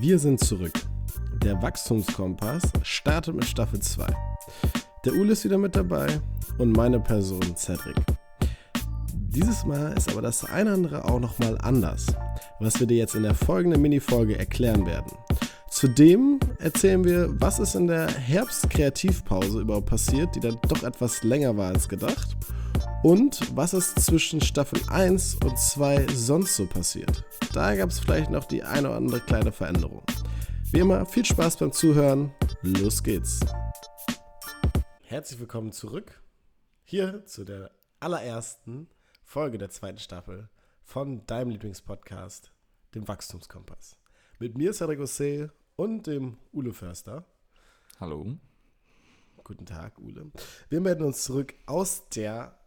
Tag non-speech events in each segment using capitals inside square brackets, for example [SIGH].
Wir sind zurück. Der Wachstumskompass startet mit Staffel 2. Der Ule ist wieder mit dabei und meine Person Cedric. Dieses Mal ist aber das eine andere auch nochmal anders, was wir dir jetzt in der folgenden Minifolge erklären werden. Zudem erzählen wir, was ist in der Herbst-Kreativpause überhaupt passiert, die dann doch etwas länger war als gedacht. Und was ist zwischen Staffel 1 und 2 sonst so passiert. Da gab es vielleicht noch die eine oder andere kleine Veränderung. Wie immer, viel Spaß beim Zuhören. Los geht's. Herzlich willkommen zurück. Hier zu der allerersten Folge der zweiten Staffel von deinem Lieblingspodcast, dem Wachstumskompass. Mit mir, Cedric Ossé und dem Ule Förster. Hallo. Guten Tag, Ule. Wir melden uns zurück aus der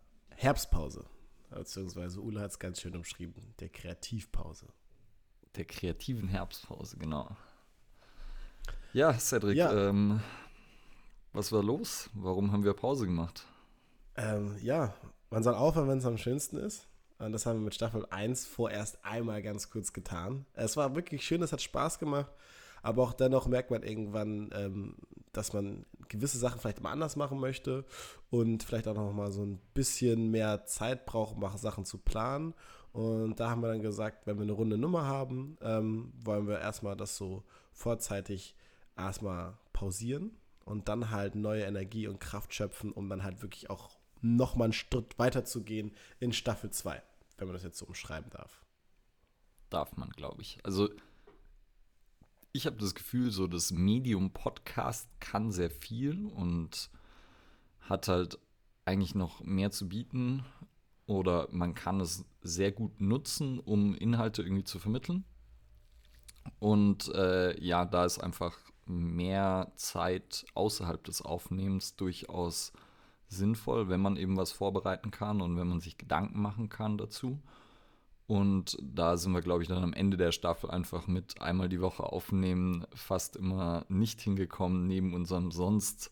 Herbstpause. Beziehungsweise Ule hat es ganz schön umschrieben, der Kreativpause. Der kreativen Herbstpause, genau. Ja, Cedric, ja. Ähm, was war los? Warum haben wir Pause gemacht? Ähm, ja, man soll aufhören, wenn es am schönsten ist. Und das haben wir mit Staffel 1 vorerst einmal ganz kurz getan. Es war wirklich schön, es hat Spaß gemacht. Aber auch dennoch merkt man irgendwann, ähm, dass man gewisse Sachen vielleicht mal anders machen möchte und vielleicht auch noch mal so ein bisschen mehr Zeit braucht, um Sachen zu planen. Und da haben wir dann gesagt, wenn wir eine runde Nummer haben, ähm, wollen wir erstmal das so vorzeitig erstmal pausieren und dann halt neue Energie und Kraft schöpfen, um dann halt wirklich auch noch mal einen Schritt weiter zu gehen in Staffel 2, wenn man das jetzt so umschreiben darf. Darf man, glaube ich. Also ich habe das Gefühl, so das Medium Podcast kann sehr viel und hat halt eigentlich noch mehr zu bieten oder man kann es sehr gut nutzen, um Inhalte irgendwie zu vermitteln. Und äh, ja, da ist einfach mehr Zeit außerhalb des Aufnehmens durchaus sinnvoll, wenn man eben was vorbereiten kann und wenn man sich Gedanken machen kann dazu. Und da sind wir, glaube ich, dann am Ende der Staffel einfach mit einmal die Woche aufnehmen fast immer nicht hingekommen, neben unserem sonst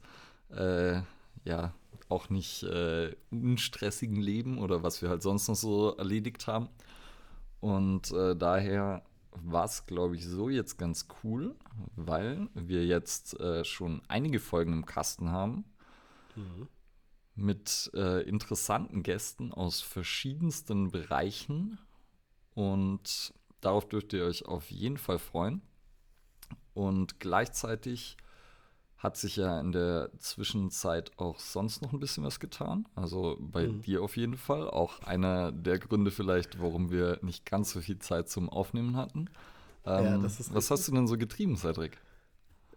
äh, ja auch nicht äh, unstressigen Leben oder was wir halt sonst noch so erledigt haben. Und äh, daher war es, glaube ich, so jetzt ganz cool, weil wir jetzt äh, schon einige Folgen im Kasten haben. Mhm. Mit äh, interessanten Gästen aus verschiedensten Bereichen und darauf dürft ihr euch auf jeden Fall freuen. Und gleichzeitig hat sich ja in der Zwischenzeit auch sonst noch ein bisschen was getan. Also bei mhm. dir auf jeden Fall. Auch einer der Gründe vielleicht, warum wir nicht ganz so viel Zeit zum Aufnehmen hatten. Ähm, ja, was richtig. hast du denn so getrieben, Cedric?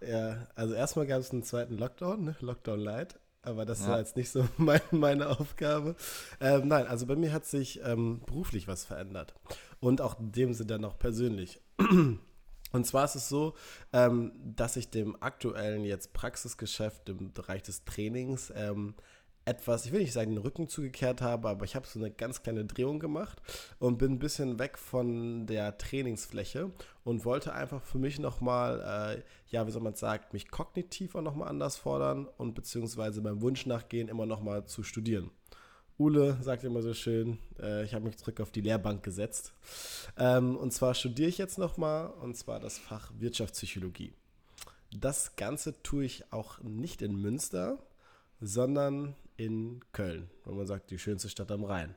Ja, also erstmal gab es einen zweiten Lockdown, ne? Lockdown Light. Aber das ja. war jetzt nicht so [LAUGHS] mein, meine Aufgabe. Ähm, nein, also bei mir hat sich ähm, beruflich was verändert. Und auch in dem Sinne dann auch persönlich. [CLEARS THROAT] Und zwar ist es so, ähm, dass ich dem aktuellen jetzt Praxisgeschäft im Bereich des Trainings ähm, etwas, ich will nicht sagen, den Rücken zugekehrt habe, aber ich habe so eine ganz kleine Drehung gemacht und bin ein bisschen weg von der Trainingsfläche und wollte einfach für mich nochmal, äh, ja, wie soll man sagen, mich kognitiv auch nochmal anders fordern und beziehungsweise meinem Wunsch nachgehen, immer nochmal zu studieren. Ule sagt immer so schön, äh, ich habe mich zurück auf die Lehrbank gesetzt. Ähm, und zwar studiere ich jetzt nochmal, und zwar das Fach Wirtschaftspsychologie. Das Ganze tue ich auch nicht in Münster, sondern in Köln, wo man sagt, die schönste Stadt am Rhein.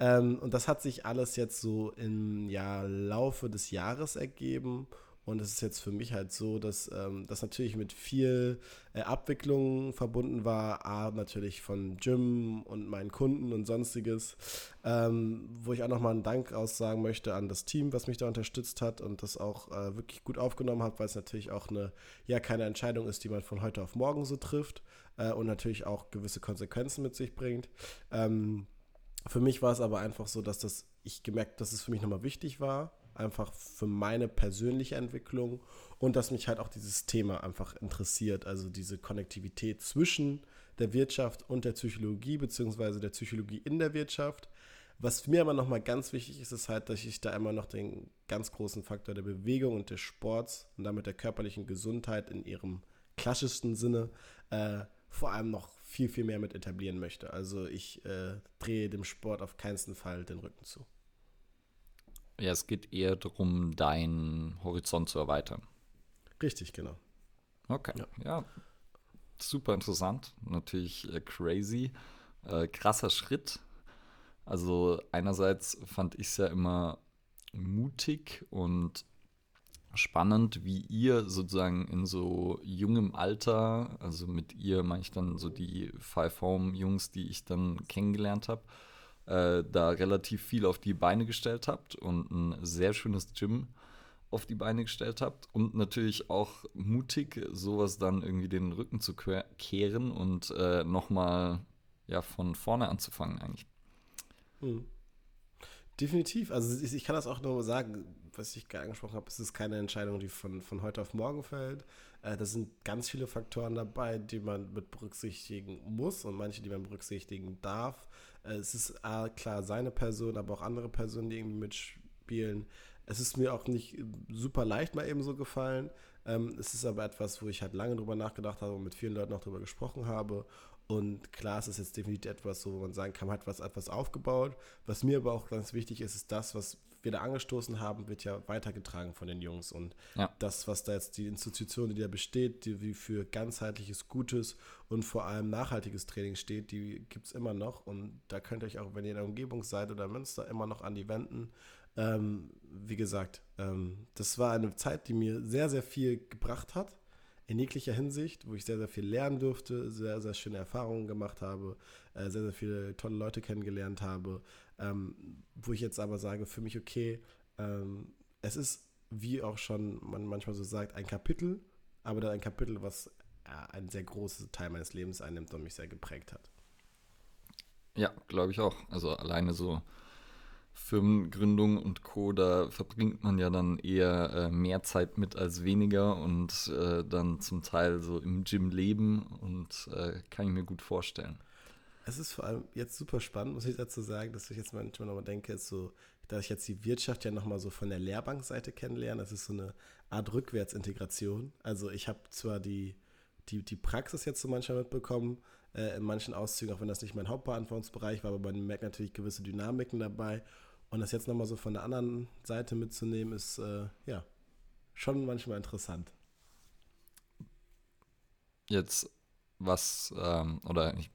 Ähm, und das hat sich alles jetzt so im ja, Laufe des Jahres ergeben. Und es ist jetzt für mich halt so, dass ähm, das natürlich mit viel äh, Abwicklung verbunden war. A, natürlich von Jim und meinen Kunden und sonstiges. Ähm, wo ich auch nochmal einen Dank aussagen möchte an das Team, was mich da unterstützt hat und das auch äh, wirklich gut aufgenommen hat, weil es natürlich auch eine, ja, keine Entscheidung ist, die man von heute auf morgen so trifft äh, und natürlich auch gewisse Konsequenzen mit sich bringt. Ähm, für mich war es aber einfach so, dass das, ich gemerkt, dass es für mich nochmal wichtig war, einfach für meine persönliche Entwicklung und dass mich halt auch dieses Thema einfach interessiert, also diese Konnektivität zwischen der Wirtschaft und der Psychologie, beziehungsweise der Psychologie in der Wirtschaft. Was mir aber nochmal ganz wichtig ist, ist halt, dass ich da immer noch den ganz großen Faktor der Bewegung und des Sports und damit der körperlichen Gesundheit in ihrem klassischsten Sinne äh, vor allem noch viel, viel mehr mit etablieren möchte. Also ich äh, drehe dem Sport auf keinen Fall den Rücken zu. Ja, es geht eher darum, deinen Horizont zu erweitern. Richtig, genau. Okay, ja. ja. Super interessant, natürlich äh, crazy. Äh, krasser Schritt. Also einerseits fand ich es ja immer mutig und spannend, wie ihr sozusagen in so jungem Alter, also mit ihr meine ich dann so die Five Home Jungs, die ich dann kennengelernt habe, äh, da relativ viel auf die Beine gestellt habt und ein sehr schönes Gym auf die Beine gestellt habt und natürlich auch mutig, sowas dann irgendwie den Rücken zu kehren und äh, nochmal ja, von vorne anzufangen eigentlich. Hm. Definitiv. Also ich, ich, kann das auch nur sagen, was ich gerade angesprochen habe, es ist keine Entscheidung, die von, von heute auf morgen fällt. Äh, da sind ganz viele Faktoren dabei, die man mit berücksichtigen muss und manche, die man berücksichtigen darf. Äh, es ist äh, klar seine Person, aber auch andere Personen, die irgendwie mitspielen. Es ist mir auch nicht super leicht mal eben so gefallen. Ähm, es ist aber etwas, wo ich halt lange drüber nachgedacht habe und mit vielen Leuten auch drüber gesprochen habe. Und klar, es ist jetzt definitiv etwas, so, wo man sagen kann, man hat was etwas aufgebaut. Was mir aber auch ganz wichtig ist, ist das, was wir da angestoßen haben, wird ja weitergetragen von den Jungs. Und ja. das, was da jetzt die Institution, die da besteht, die für ganzheitliches, gutes und vor allem nachhaltiges Training steht, die gibt es immer noch. Und da könnt ihr euch auch, wenn ihr in der Umgebung seid oder Münster, immer noch an die wenden. Ähm, wie gesagt, ähm, das war eine Zeit, die mir sehr, sehr viel gebracht hat, in jeglicher Hinsicht, wo ich sehr, sehr viel lernen durfte, sehr, sehr schöne Erfahrungen gemacht habe, äh, sehr, sehr viele tolle Leute kennengelernt habe, ähm, wo ich jetzt aber sage, für mich okay, ähm, es ist, wie auch schon man manchmal so sagt, ein Kapitel, aber dann ein Kapitel, was äh, einen sehr großen Teil meines Lebens einnimmt und mich sehr geprägt hat. Ja, glaube ich auch. Also alleine so Firmengründung und Co., da verbringt man ja dann eher äh, mehr Zeit mit als weniger und äh, dann zum Teil so im Gym leben und äh, kann ich mir gut vorstellen. Es ist vor allem jetzt super spannend, muss ich dazu sagen, dass ich jetzt manchmal nochmal denke, ist so, dass ich jetzt die Wirtschaft ja nochmal so von der Lehrbankseite kennenlerne. Das ist so eine Art Rückwärtsintegration. Also ich habe zwar die, die, die Praxis jetzt so manchmal mitbekommen, äh, in manchen Auszügen, auch wenn das nicht mein Hauptbeantwortungsbereich war, aber man merkt natürlich gewisse Dynamiken dabei. Und das jetzt nochmal so von der anderen Seite mitzunehmen, ist äh, ja schon manchmal interessant. Jetzt was, ähm, oder ich,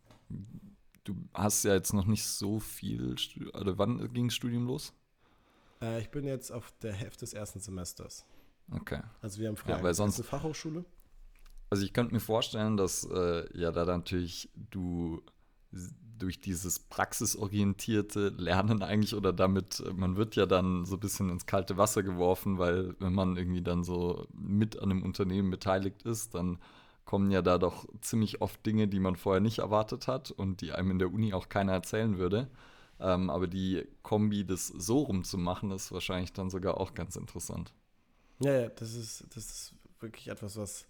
du hast ja jetzt noch nicht so viel, oder wann ging das Studium los? Äh, ich bin jetzt auf der Hälfte des ersten Semesters. Okay. Also wir haben früher ja, weil sonst, eine Fachhochschule. Also ich könnte mir vorstellen, dass äh, ja da natürlich du durch dieses praxisorientierte Lernen eigentlich oder damit, man wird ja dann so ein bisschen ins kalte Wasser geworfen, weil wenn man irgendwie dann so mit an einem Unternehmen beteiligt ist, dann kommen ja da doch ziemlich oft Dinge, die man vorher nicht erwartet hat und die einem in der Uni auch keiner erzählen würde. Ähm, aber die Kombi, das so rum zu machen, ist wahrscheinlich dann sogar auch ganz interessant. Ja, ja, das ist, das ist wirklich etwas, was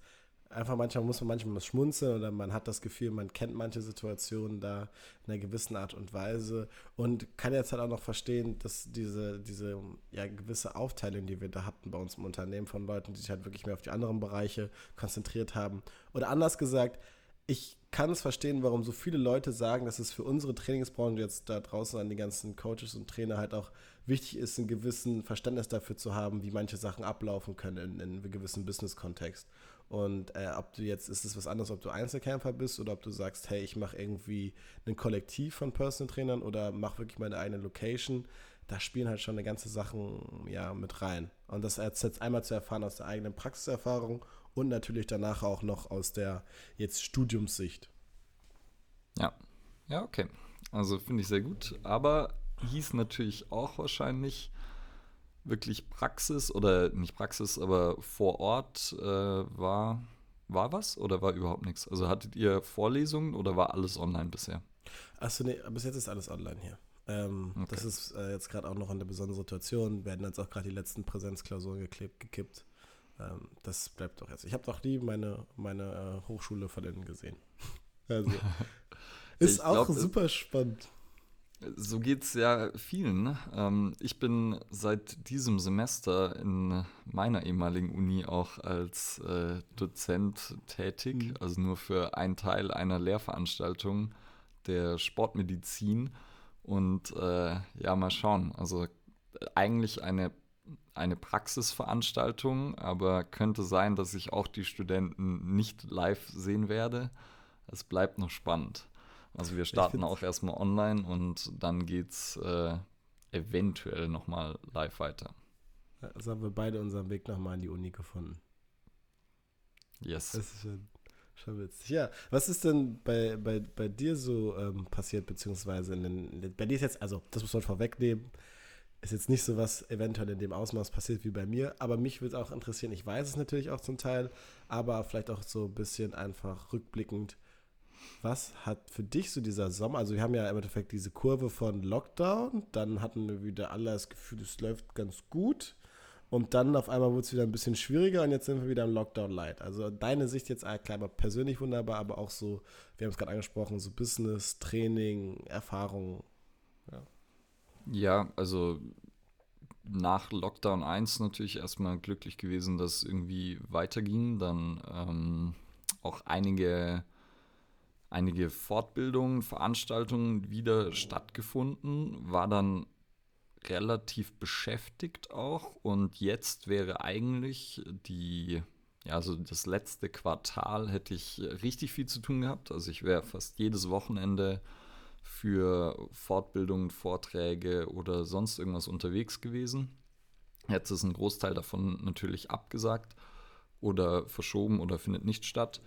einfach manchmal muss man manchmal schmunzeln oder man hat das Gefühl, man kennt manche Situationen da in einer gewissen Art und Weise und kann jetzt halt auch noch verstehen, dass diese, diese ja, gewisse Aufteilung, die wir da hatten bei uns im Unternehmen von Leuten, die sich halt wirklich mehr auf die anderen Bereiche konzentriert haben. Oder anders gesagt, ich kann es verstehen, warum so viele Leute sagen, dass es für unsere Trainingsbranche jetzt da draußen an die ganzen Coaches und Trainer halt auch wichtig ist, ein gewissen Verständnis dafür zu haben, wie manche Sachen ablaufen können in, in einem gewissen Business-Kontext. Und äh, ob du jetzt, ist es was anderes, ob du Einzelkämpfer bist oder ob du sagst, hey, ich mache irgendwie ein Kollektiv von Personal Trainern oder mache wirklich meine eigene Location. Da spielen halt schon eine ganze Sachen ja mit rein. Und das jetzt einmal zu erfahren aus der eigenen Praxiserfahrung und natürlich danach auch noch aus der jetzt Studiumssicht. Ja, ja, okay. Also finde ich sehr gut. Aber hieß natürlich auch wahrscheinlich, wirklich Praxis oder nicht Praxis, aber vor Ort äh, war, war was oder war überhaupt nichts? Also hattet ihr Vorlesungen oder war alles online bisher? Achso, nee, bis jetzt ist alles online hier. Ähm, okay. Das ist äh, jetzt gerade auch noch eine besondere Situation. Wir werden jetzt auch gerade die letzten Präsenzklausuren geklebt, gekippt. Ähm, das bleibt doch jetzt. Ich habe doch nie meine, meine äh, Hochschule von innen gesehen. also [LAUGHS] ist auch glaub, super spannend. So geht es ja vielen. Ne? Ähm, ich bin seit diesem Semester in meiner ehemaligen Uni auch als äh, Dozent tätig, mhm. also nur für einen Teil einer Lehrveranstaltung der Sportmedizin. Und äh, ja, mal schauen. Also eigentlich eine, eine Praxisveranstaltung, aber könnte sein, dass ich auch die Studenten nicht live sehen werde. Es bleibt noch spannend. Also wir starten auch erstmal online und dann geht es äh, eventuell nochmal live weiter. Also haben wir beide unseren Weg nochmal in die Uni gefunden. Yes. Das ist schon, schon witzig. Ja, was ist denn bei, bei, bei dir so ähm, passiert, beziehungsweise in den, bei dir ist jetzt, also das muss man vorwegnehmen, ist jetzt nicht so was eventuell in dem Ausmaß passiert wie bei mir, aber mich würde auch interessieren, ich weiß es natürlich auch zum Teil, aber vielleicht auch so ein bisschen einfach rückblickend, was hat für dich so dieser Sommer, also wir haben ja im Endeffekt diese Kurve von Lockdown, dann hatten wir wieder alle das Gefühl, es läuft ganz gut und dann auf einmal wurde es wieder ein bisschen schwieriger und jetzt sind wir wieder im Lockdown Light. Also deine Sicht jetzt ah, klar, persönlich wunderbar, aber auch so, wir haben es gerade angesprochen, so Business, Training, Erfahrung. Ja. ja, also nach Lockdown 1 natürlich erstmal glücklich gewesen, dass es irgendwie weiterging. Dann ähm, auch einige einige Fortbildungen, Veranstaltungen wieder stattgefunden, war dann relativ beschäftigt auch und jetzt wäre eigentlich die, ja, also das letzte Quartal hätte ich richtig viel zu tun gehabt. Also ich wäre fast jedes Wochenende für Fortbildungen, Vorträge oder sonst irgendwas unterwegs gewesen. Jetzt ist ein Großteil davon natürlich abgesagt oder verschoben oder findet nicht statt.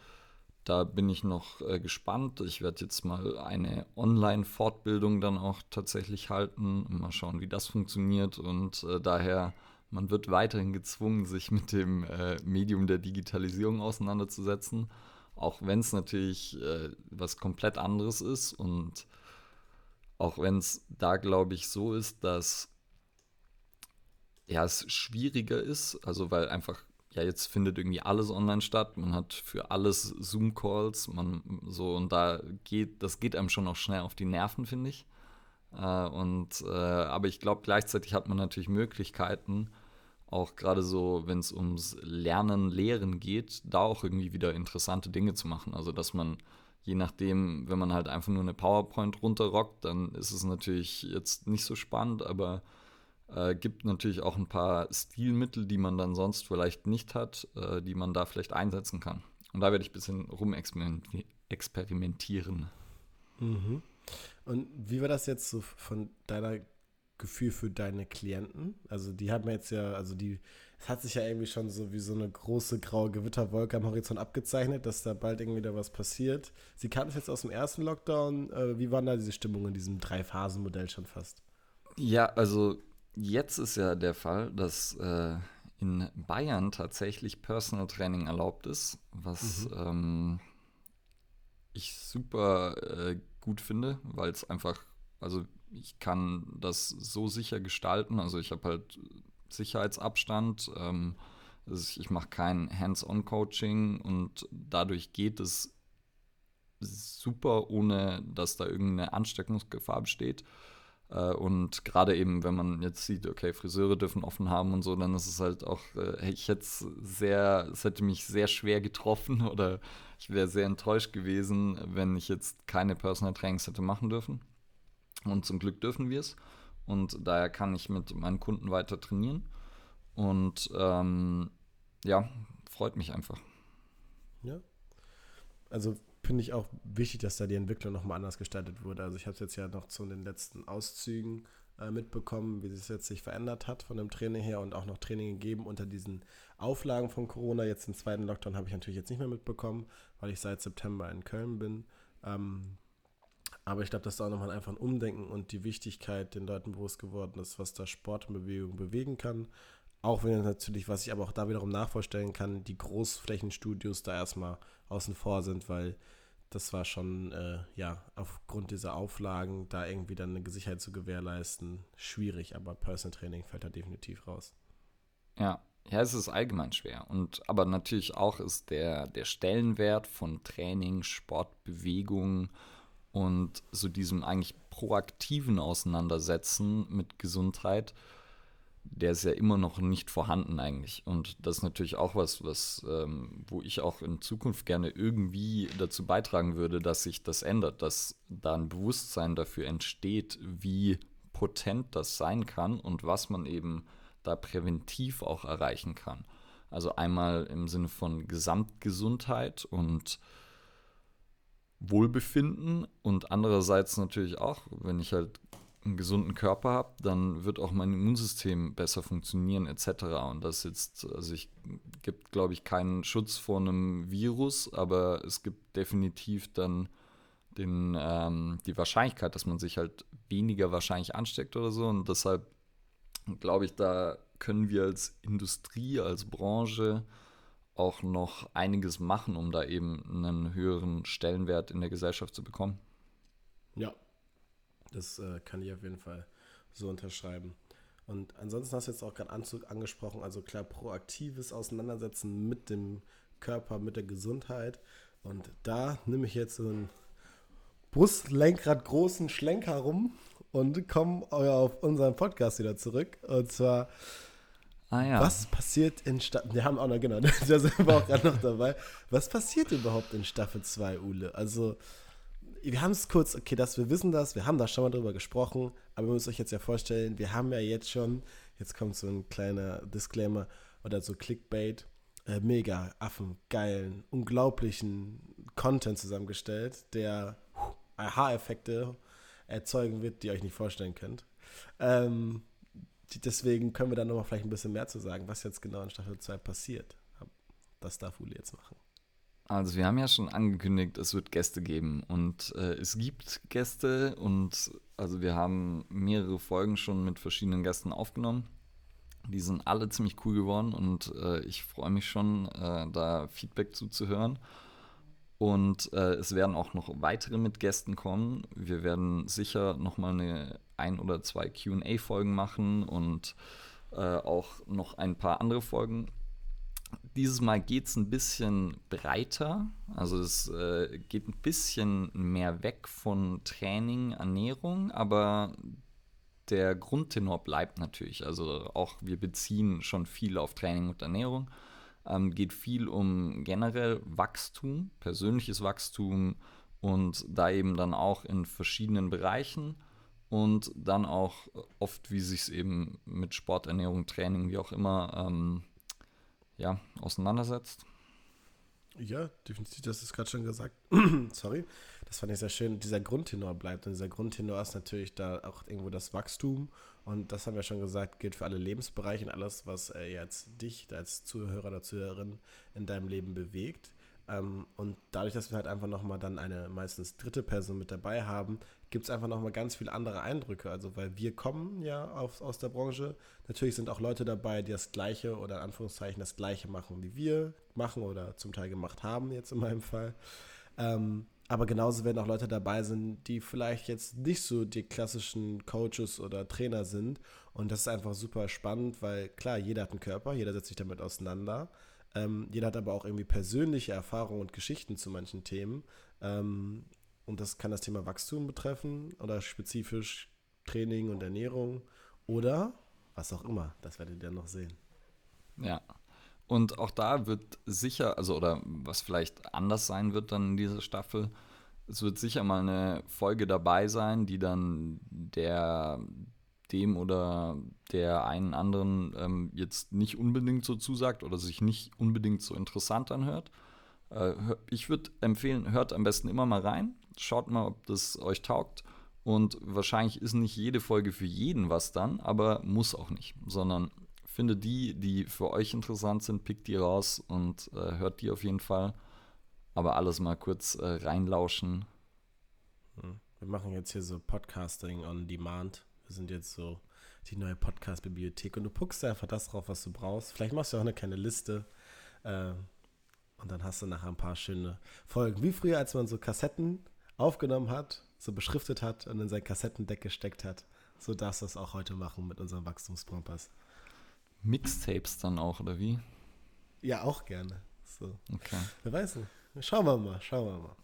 Da bin ich noch äh, gespannt. Ich werde jetzt mal eine Online-Fortbildung dann auch tatsächlich halten. Mal schauen, wie das funktioniert. Und äh, daher, man wird weiterhin gezwungen, sich mit dem äh, Medium der Digitalisierung auseinanderzusetzen. Auch wenn es natürlich äh, was komplett anderes ist. Und auch wenn es da, glaube ich, so ist, dass ja, es schwieriger ist, also weil einfach ja, jetzt findet irgendwie alles online statt. Man hat für alles Zoom-Calls, man so und da geht, das geht einem schon auch schnell auf die Nerven, finde ich. Äh, und äh, aber ich glaube, gleichzeitig hat man natürlich Möglichkeiten, auch gerade so, wenn es ums Lernen, Lehren geht, da auch irgendwie wieder interessante Dinge zu machen. Also dass man je nachdem, wenn man halt einfach nur eine PowerPoint runterrockt, dann ist es natürlich jetzt nicht so spannend, aber äh, gibt natürlich auch ein paar Stilmittel, die man dann sonst vielleicht nicht hat, äh, die man da vielleicht einsetzen kann. Und da werde ich ein bisschen rumexperimentieren. Mhm. Und wie war das jetzt so von deiner Gefühl für deine Klienten? Also die haben jetzt ja, also die, es hat sich ja irgendwie schon so wie so eine große graue Gewitterwolke am Horizont abgezeichnet, dass da bald irgendwie da was passiert. Sie kannten es jetzt aus dem ersten Lockdown. Äh, wie waren da diese Stimmungen in diesem Drei-Phasen-Modell schon fast? Ja, also Jetzt ist ja der Fall, dass äh, in Bayern tatsächlich Personal Training erlaubt ist, was mhm. ähm, ich super äh, gut finde, weil es einfach, also ich kann das so sicher gestalten. Also ich habe halt Sicherheitsabstand. Ähm, also ich mache kein Hands-on-Coaching und dadurch geht es super, ohne dass da irgendeine Ansteckungsgefahr besteht. Äh, und gerade eben, wenn man jetzt sieht, okay, Friseure dürfen offen haben und so, dann ist es halt auch, äh, ich hätte sehr, es hätte mich sehr schwer getroffen [LAUGHS] oder ich wäre sehr enttäuscht gewesen, wenn ich jetzt keine Personal Trainings hätte machen dürfen. Und zum Glück dürfen wir es. Und daher kann ich mit meinen Kunden weiter trainieren. Und ähm, ja, freut mich einfach. Ja. Also finde ich auch wichtig, dass da die Entwicklung nochmal anders gestaltet wurde. Also ich habe es jetzt ja noch zu den letzten Auszügen äh, mitbekommen, wie es jetzt sich verändert hat von dem Training her und auch noch Training gegeben unter diesen Auflagen von Corona. Jetzt den zweiten Lockdown habe ich natürlich jetzt nicht mehr mitbekommen, weil ich seit September in Köln bin. Ähm, aber ich glaube, dass da auch nochmal einfach ein Umdenken und die Wichtigkeit den Leuten bewusst geworden ist, was da Sport und Bewegung bewegen kann. Auch wenn natürlich, was ich aber auch da wiederum nachvorstellen kann, die Großflächenstudios da erstmal außen vor sind, weil das war schon, äh, ja, aufgrund dieser Auflagen, da irgendwie dann eine Sicherheit zu gewährleisten, schwierig, aber Personal Training fällt da definitiv raus. Ja, ja, es ist allgemein schwer. Und aber natürlich auch ist der, der Stellenwert von Training, Sport, Bewegung und so diesem eigentlich proaktiven Auseinandersetzen mit Gesundheit der ist ja immer noch nicht vorhanden eigentlich. Und das ist natürlich auch was, was ähm, wo ich auch in Zukunft gerne irgendwie dazu beitragen würde, dass sich das ändert, dass da ein Bewusstsein dafür entsteht, wie potent das sein kann und was man eben da präventiv auch erreichen kann. Also einmal im Sinne von Gesamtgesundheit und Wohlbefinden und andererseits natürlich auch, wenn ich halt einen gesunden Körper habe, dann wird auch mein Immunsystem besser funktionieren etc. Und das jetzt, also ich gibt, glaube ich, keinen Schutz vor einem Virus, aber es gibt definitiv dann den, ähm, die Wahrscheinlichkeit, dass man sich halt weniger wahrscheinlich ansteckt oder so. Und deshalb glaube ich, da können wir als Industrie, als Branche auch noch einiges machen, um da eben einen höheren Stellenwert in der Gesellschaft zu bekommen. Ja, das äh, kann ich auf jeden Fall so unterschreiben. Und ansonsten hast du jetzt auch gerade Anzug angesprochen, also klar, proaktives Auseinandersetzen mit dem Körper, mit der Gesundheit. Und da nehme ich jetzt so einen Brustlenkrad großen Schlenker rum und komme auf unseren Podcast wieder zurück. Und zwar, ah, ja. was passiert in Staffel, wir haben auch noch, genau, [LAUGHS] da sind wir auch gerade noch dabei. Was passiert überhaupt in Staffel 2, Ule? Also, wir haben es kurz, okay, dass wir wissen das, wir haben da schon mal drüber gesprochen, aber ihr müsst euch jetzt ja vorstellen, wir haben ja jetzt schon, jetzt kommt so ein kleiner Disclaimer oder so Clickbait, äh, mega Affen, geilen, unglaublichen Content zusammengestellt, der Aha-Effekte erzeugen wird, die ihr euch nicht vorstellen könnt. Ähm, deswegen können wir da nochmal vielleicht ein bisschen mehr zu sagen, was jetzt genau in Staffel 2 passiert. Das darf Uli jetzt machen. Also wir haben ja schon angekündigt, es wird Gäste geben und äh, es gibt Gäste und also wir haben mehrere Folgen schon mit verschiedenen Gästen aufgenommen. Die sind alle ziemlich cool geworden und äh, ich freue mich schon, äh, da Feedback zuzuhören. Und äh, es werden auch noch weitere mit Gästen kommen. Wir werden sicher nochmal eine ein oder zwei QA-Folgen machen und äh, auch noch ein paar andere Folgen dieses Mal geht es ein bisschen breiter. Also es äh, geht ein bisschen mehr weg von Training, Ernährung, aber der Grundtenor bleibt natürlich. Also auch wir beziehen schon viel auf Training und Ernährung. Ähm, geht viel um generell Wachstum, persönliches Wachstum und da eben dann auch in verschiedenen Bereichen und dann auch oft, wie sich es eben mit Sport, Ernährung, Training, wie auch immer ähm, ja, auseinandersetzt. Ja, definitiv, das ist gerade schon gesagt. [CLEARS THROAT] Sorry. Das fand ich sehr schön. Dieser Grundtenor bleibt. Und dieser Grundtenor ist natürlich da auch irgendwo das Wachstum. Und das haben wir schon gesagt, gilt für alle Lebensbereiche und alles, was äh, jetzt dich als Zuhörer oder Zuhörerin in deinem Leben bewegt. Ähm, und dadurch, dass wir halt einfach nochmal dann eine meistens dritte Person mit dabei haben, gibt es einfach nochmal ganz viele andere Eindrücke. Also, weil wir kommen ja auf, aus der Branche. Natürlich sind auch Leute dabei, die das Gleiche oder in Anführungszeichen das Gleiche machen, wie wir machen oder zum Teil gemacht haben, jetzt in meinem Fall. Ähm, aber genauso werden auch Leute dabei sein, die vielleicht jetzt nicht so die klassischen Coaches oder Trainer sind. Und das ist einfach super spannend, weil klar, jeder hat einen Körper, jeder setzt sich damit auseinander. Ähm, jeder hat aber auch irgendwie persönliche Erfahrungen und Geschichten zu manchen Themen. Ähm, und das kann das Thema Wachstum betreffen oder spezifisch Training und Ernährung oder was auch immer. Das werdet ihr dann noch sehen. Ja. Und auch da wird sicher, also oder was vielleicht anders sein wird dann in dieser Staffel, es wird sicher mal eine Folge dabei sein, die dann der dem oder der einen anderen ähm, jetzt nicht unbedingt so zusagt oder sich nicht unbedingt so interessant anhört. Äh, ich würde empfehlen, hört am besten immer mal rein, schaut mal, ob das euch taugt. Und wahrscheinlich ist nicht jede Folge für jeden was dann, aber muss auch nicht, sondern finde die, die für euch interessant sind, pickt die raus und äh, hört die auf jeden Fall. Aber alles mal kurz äh, reinlauschen. Hm. Wir machen jetzt hier so Podcasting on Demand. Wir sind jetzt so die neue Podcast-Bibliothek und du puckst einfach das drauf, was du brauchst. Vielleicht machst du auch eine kleine Liste. Äh, und dann hast du nachher ein paar schöne Folgen. Wie früher, als man so Kassetten aufgenommen hat, so beschriftet hat und in sein Kassettendeck gesteckt hat. So darfst du das auch heute machen mit unserem Wachstumsprompass. Mixtapes dann auch, oder wie? Ja, auch gerne. So. Okay. Wer weiß nicht. Schauen wir mal, schauen wir mal.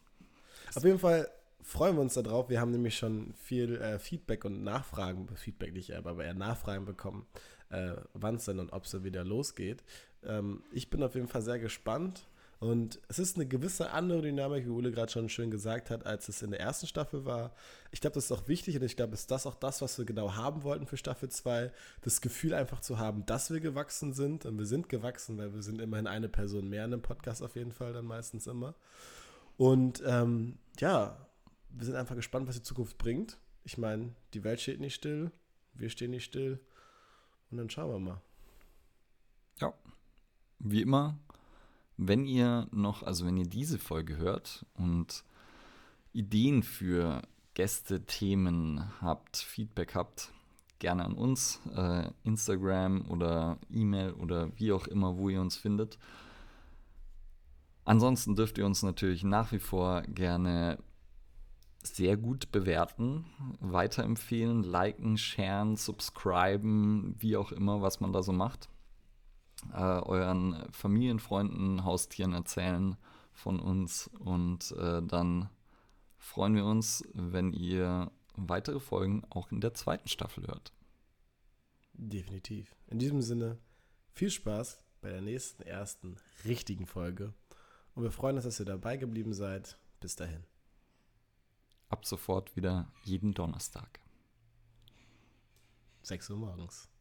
Auf jeden Fall freuen wir uns darauf. Wir haben nämlich schon viel äh, Feedback und Nachfragen, Feedback nicht, aber eher Nachfragen bekommen, äh, wann es denn und ob es wieder losgeht. Ähm, ich bin auf jeden Fall sehr gespannt Und es ist eine gewisse andere Dynamik, wie Ule gerade schon schön gesagt hat, als es in der ersten Staffel war. Ich glaube, das ist auch wichtig und ich glaube, ist das auch das, was wir genau haben wollten für Staffel 2. Das Gefühl einfach zu haben, dass wir gewachsen sind. Und wir sind gewachsen, weil wir sind immerhin eine Person mehr in einem Podcast auf jeden Fall, dann meistens immer. Und ähm, ja, wir sind einfach gespannt, was die Zukunft bringt. Ich meine, die Welt steht nicht still, wir stehen nicht still. Und dann schauen wir mal. Ja, wie immer wenn ihr noch, also wenn ihr diese Folge hört und Ideen für Gäste, Themen habt, Feedback habt, gerne an uns, äh, Instagram oder E-Mail oder wie auch immer, wo ihr uns findet. Ansonsten dürft ihr uns natürlich nach wie vor gerne sehr gut bewerten, weiterempfehlen, liken, sharen, subscriben, wie auch immer, was man da so macht äh, euren Familienfreunden, Haustieren erzählen von uns und äh, dann freuen wir uns, wenn ihr weitere Folgen auch in der zweiten Staffel hört. Definitiv. In diesem Sinne, viel Spaß bei der nächsten ersten richtigen Folge. Und wir freuen uns, dass ihr dabei geblieben seid. Bis dahin. Ab sofort wieder jeden Donnerstag. 6 Uhr morgens.